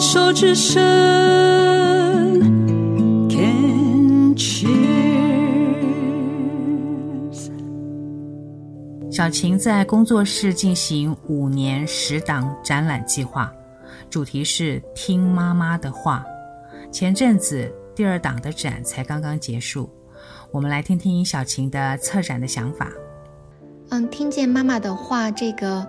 手之伸，Can cheers。小晴在工作室进行五年十档展览计划，主题是听妈妈的话。前阵子第二档的展才刚刚结束，我们来听听小晴的策展的想法。嗯，听见妈妈的话，这个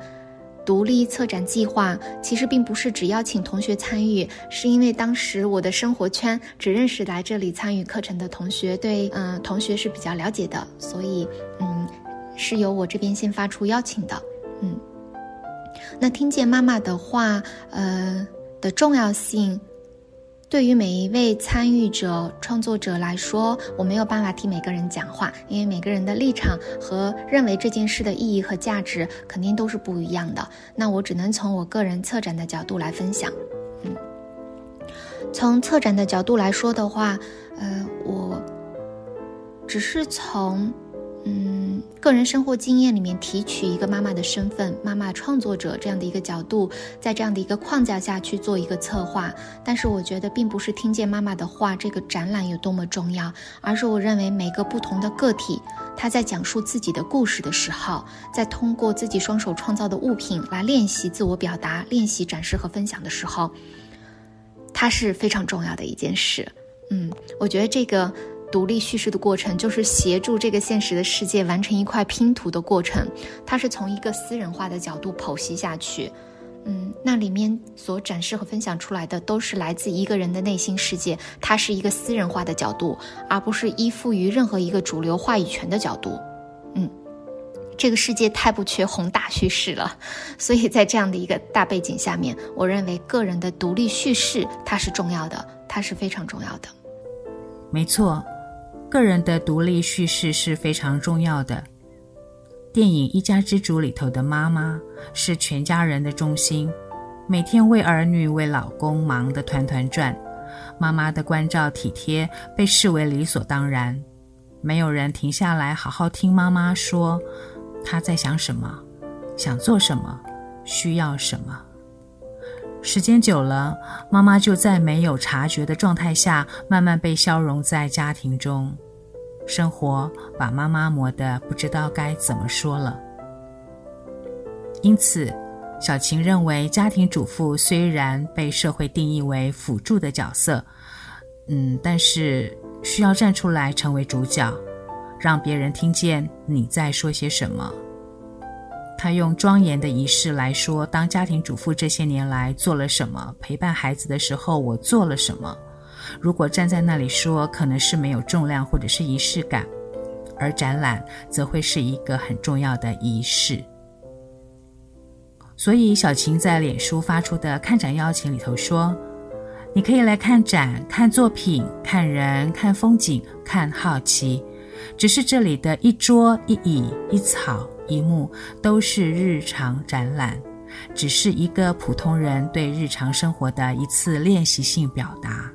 独立策展计划其实并不是只邀请同学参与，是因为当时我的生活圈只认识来这里参与课程的同学，对，嗯，同学是比较了解的，所以，嗯，是由我这边先发出邀请的，嗯，那听见妈妈的话，呃的重要性。对于每一位参与者、创作者来说，我没有办法替每个人讲话，因为每个人的立场和认为这件事的意义和价值肯定都是不一样的。那我只能从我个人策展的角度来分享。嗯，从策展的角度来说的话，呃，我只是从。嗯，个人生活经验里面提取一个妈妈的身份，妈妈创作者这样的一个角度，在这样的一个框架下去做一个策划。但是我觉得，并不是听见妈妈的话，这个展览有多么重要，而是我认为每个不同的个体，他在讲述自己的故事的时候，在通过自己双手创造的物品来练习自我表达、练习展示和分享的时候，它是非常重要的一件事。嗯，我觉得这个。独立叙事的过程，就是协助这个现实的世界完成一块拼图的过程。它是从一个私人化的角度剖析下去，嗯，那里面所展示和分享出来的都是来自一个人的内心世界，它是一个私人化的角度，而不是依附于任何一个主流话语权的角度。嗯，这个世界太不缺宏大叙事了，所以在这样的一个大背景下面，我认为个人的独立叙事它是重要的，它是非常重要的。没错。个人的独立叙事是非常重要的。电影《一家之主》里头的妈妈是全家人的中心，每天为儿女、为老公忙得团团转。妈妈的关照体贴被视为理所当然，没有人停下来好好听妈妈说她在想什么、想做什么、需要什么。时间久了，妈妈就在没有察觉的状态下，慢慢被消融在家庭中。生活把妈妈磨得不知道该怎么说了。因此，小晴认为，家庭主妇虽然被社会定义为辅助的角色，嗯，但是需要站出来成为主角，让别人听见你在说些什么。他用庄严的仪式来说，当家庭主妇这些年来做了什么，陪伴孩子的时候我做了什么。如果站在那里说，可能是没有重量或者是仪式感，而展览则会是一个很重要的仪式。所以小晴在脸书发出的看展邀请里头说：“你可以来看展、看作品、看人、看风景、看好奇。”只是这里的一桌一椅一草一幕都是日常展览，只是一个普通人对日常生活的一次练习性表达。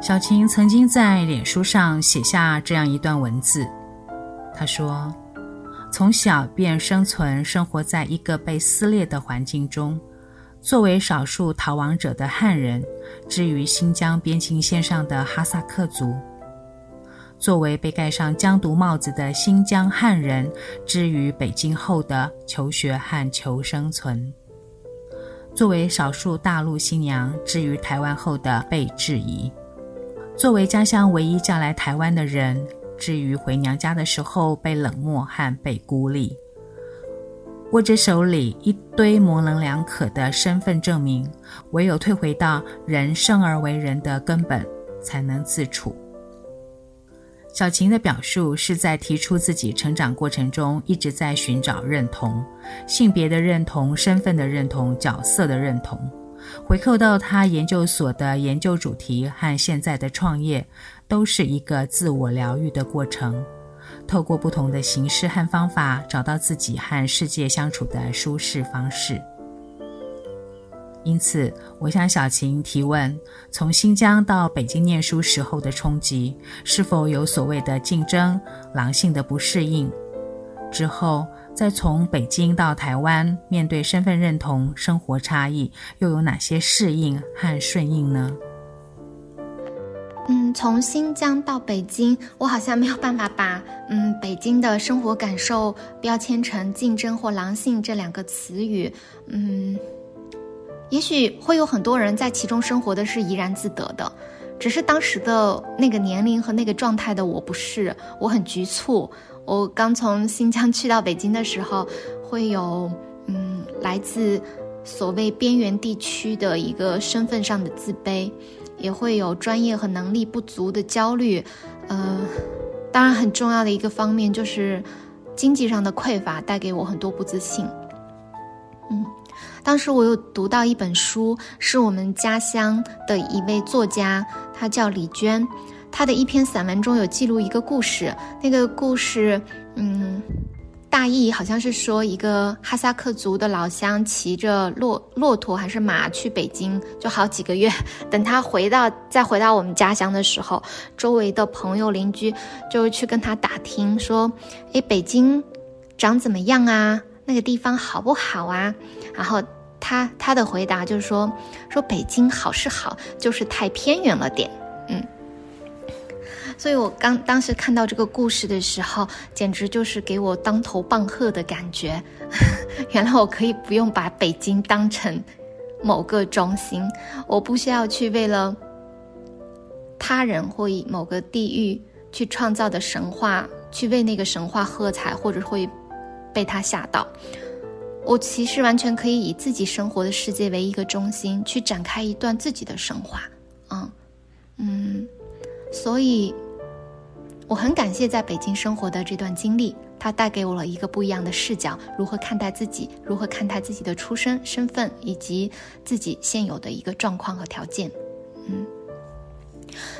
小晴曾经在脸书上写下这样一段文字，她说：“从小便生存，生活在一个被撕裂的环境中，作为少数逃亡者的汉人，至于新疆边境线上的哈萨克族。”作为被盖上疆独帽子的新疆汉人，之于北京后的求学和求生存；作为少数大陆新娘，之于台湾后的被质疑；作为家乡唯一嫁来台湾的人，之于回娘家的时候被冷漠和被孤立。握着手里一堆模棱两可的身份证明，唯有退回到人生而为人的根本，才能自处。小晴的表述是在提出自己成长过程中一直在寻找认同，性别的认同、身份的认同、角色的认同。回扣到她研究所的研究主题和现在的创业，都是一个自我疗愈的过程，透过不同的形式和方法，找到自己和世界相处的舒适方式。因此，我向小晴提问：从新疆到北京念书时候的冲击，是否有所谓的竞争、狼性的不适应？之后再从北京到台湾，面对身份认同、生活差异，又有哪些适应和顺应呢？嗯，从新疆到北京，我好像没有办法把嗯北京的生活感受标签成竞争或狼性这两个词语。嗯，也许会有很多人在其中生活的是怡然自得的，只是当时的那个年龄和那个状态的我不是，我很局促。我刚从新疆去到北京的时候，会有嗯来自所谓边缘地区的一个身份上的自卑，也会有专业和能力不足的焦虑，呃，当然很重要的一个方面就是经济上的匮乏带给我很多不自信。当时我有读到一本书，是我们家乡的一位作家，他叫李娟。他的一篇散文中有记录一个故事，那个故事，嗯，大意好像是说一个哈萨克族的老乡骑着骆骆驼还是马去北京，就好几个月，等他回到再回到我们家乡的时候，周围的朋友邻居就去跟他打听说，诶，北京长怎么样啊？那个地方好不好啊？然后他他的回答就是说，说北京好是好，就是太偏远了点，嗯。所以我刚当时看到这个故事的时候，简直就是给我当头棒喝的感觉。原来我可以不用把北京当成某个中心，我不需要去为了他人或以某个地域去创造的神话去为那个神话喝彩，或者会被他吓到。我其实完全可以以自己生活的世界为一个中心，去展开一段自己的神话。嗯嗯，所以。我很感谢在北京生活的这段经历，它带给我了一个不一样的视角，如何看待自己，如何看待自己的出身、身份以及自己现有的一个状况和条件。嗯，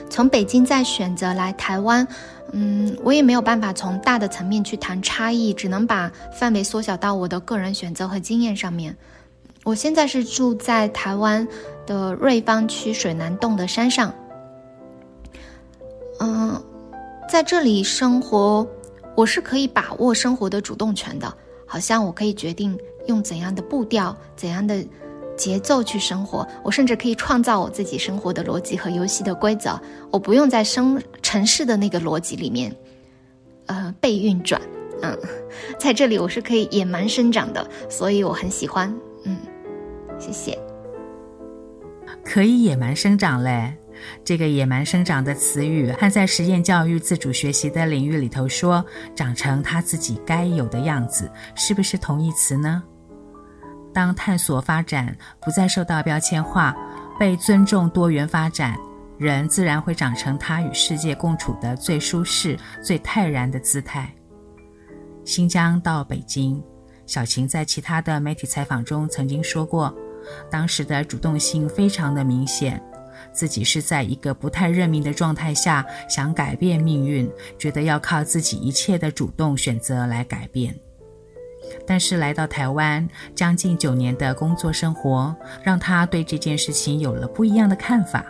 从北京再选择来台湾，嗯，我也没有办法从大的层面去谈差异，只能把范围缩小到我的个人选择和经验上面。我现在是住在台湾的瑞芳区水南洞的山上，嗯。在这里生活，我是可以把握生活的主动权的。好像我可以决定用怎样的步调、怎样的节奏去生活。我甚至可以创造我自己生活的逻辑和游戏的规则。我不用在生城市的那个逻辑里面，呃，被运转。嗯，在这里我是可以野蛮生长的，所以我很喜欢。嗯，谢谢。可以野蛮生长嘞。这个“野蛮生长”的词语，和在实验教育、自主学习的领域里头说“长成他自己该有的样子”，是不是同义词呢？当探索发展不再受到标签化，被尊重多元发展，人自然会长成他与世界共处的最舒适、最泰然的姿态。新疆到北京，小晴在其他的媒体采访中曾经说过，当时的主动性非常的明显。自己是在一个不太认命的状态下，想改变命运，觉得要靠自己一切的主动选择来改变。但是来到台湾，将近九年的工作生活，让他对这件事情有了不一样的看法。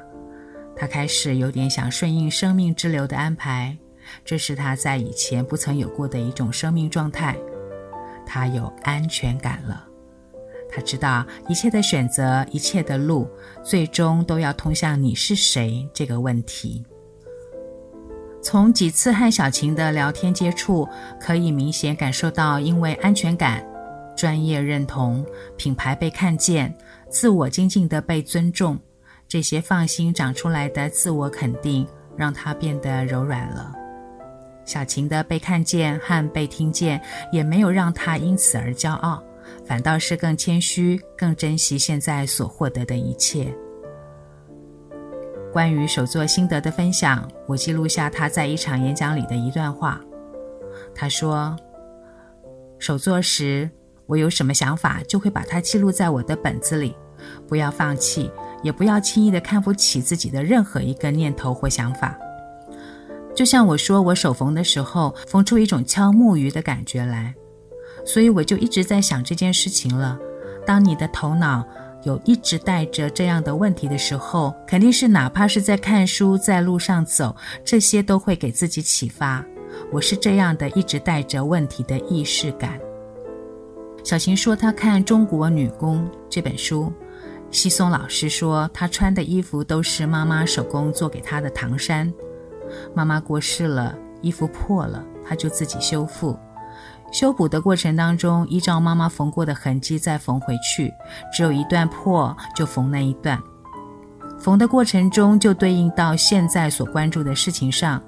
他开始有点想顺应生命之流的安排，这是他在以前不曾有过的一种生命状态。他有安全感了。他知道一切的选择，一切的路，最终都要通向你是谁这个问题。从几次和小晴的聊天接触，可以明显感受到，因为安全感、专业认同、品牌被看见、自我精进的被尊重，这些放心长出来的自我肯定，让她变得柔软了。小晴的被看见和被听见，也没有让她因此而骄傲。反倒是更谦虚，更珍惜现在所获得的一切。关于手作心得的分享，我记录下他在一场演讲里的一段话。他说：“手作时，我有什么想法，就会把它记录在我的本子里。不要放弃，也不要轻易的看不起自己的任何一个念头或想法。就像我说，我手缝的时候，缝出一种敲木鱼的感觉来。”所以我就一直在想这件事情了。当你的头脑有一直带着这样的问题的时候，肯定是哪怕是在看书、在路上走，这些都会给自己启发。我是这样的，一直带着问题的意识感。小晴说，她看《中国女工》这本书，西松老师说，她穿的衣服都是妈妈手工做给她的唐衫。妈妈过世了，衣服破了，她就自己修复。修补的过程当中，依照妈妈缝过的痕迹再缝回去，只有一段破就缝那一段。缝的过程中就对应到现在所关注的事情上。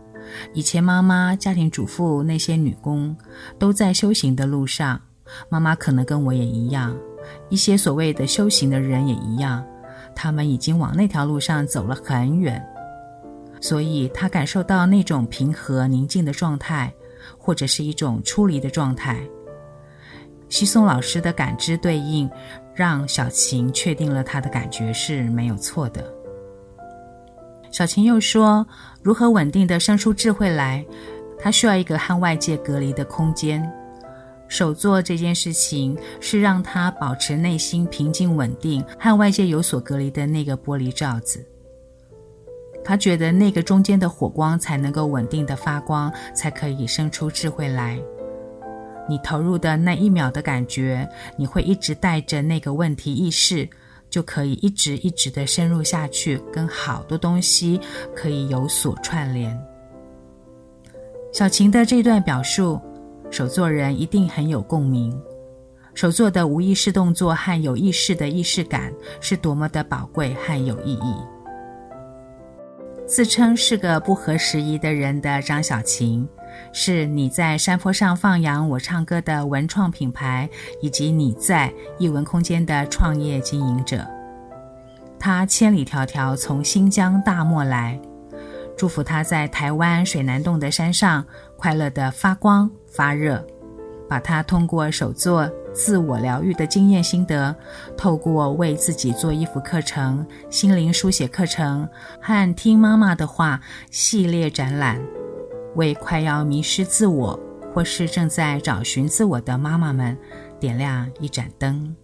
以前妈妈、家庭主妇那些女工都在修行的路上，妈妈可能跟我也一样，一些所谓的修行的人也一样，他们已经往那条路上走了很远，所以她感受到那种平和宁静的状态。或者是一种出离的状态。西松老师的感知对应，让小晴确定了她的感觉是没有错的。小晴又说，如何稳定地生出智慧来，她需要一个和外界隔离的空间。手作这件事情是让她保持内心平静稳定，和外界有所隔离的那个玻璃罩子。他觉得那个中间的火光才能够稳定的发光，才可以生出智慧来。你投入的那一秒的感觉，你会一直带着那个问题意识，就可以一直一直的深入下去，跟好多东西可以有所串联。小晴的这段表述，手作人一定很有共鸣。手作的无意识动作和有意识的意识感，是多么的宝贵和有意义。自称是个不合时宜的人的张小琴，是你在山坡上放羊我唱歌的文创品牌，以及你在艺文空间的创业经营者。他千里迢迢从新疆大漠来，祝福他在台湾水南洞的山上快乐的发光发热，把他通过手作。自我疗愈的经验心得，透过为自己做衣服课程、心灵书写课程和听妈妈的话系列展览，为快要迷失自我或是正在找寻自我的妈妈们点亮一盏灯。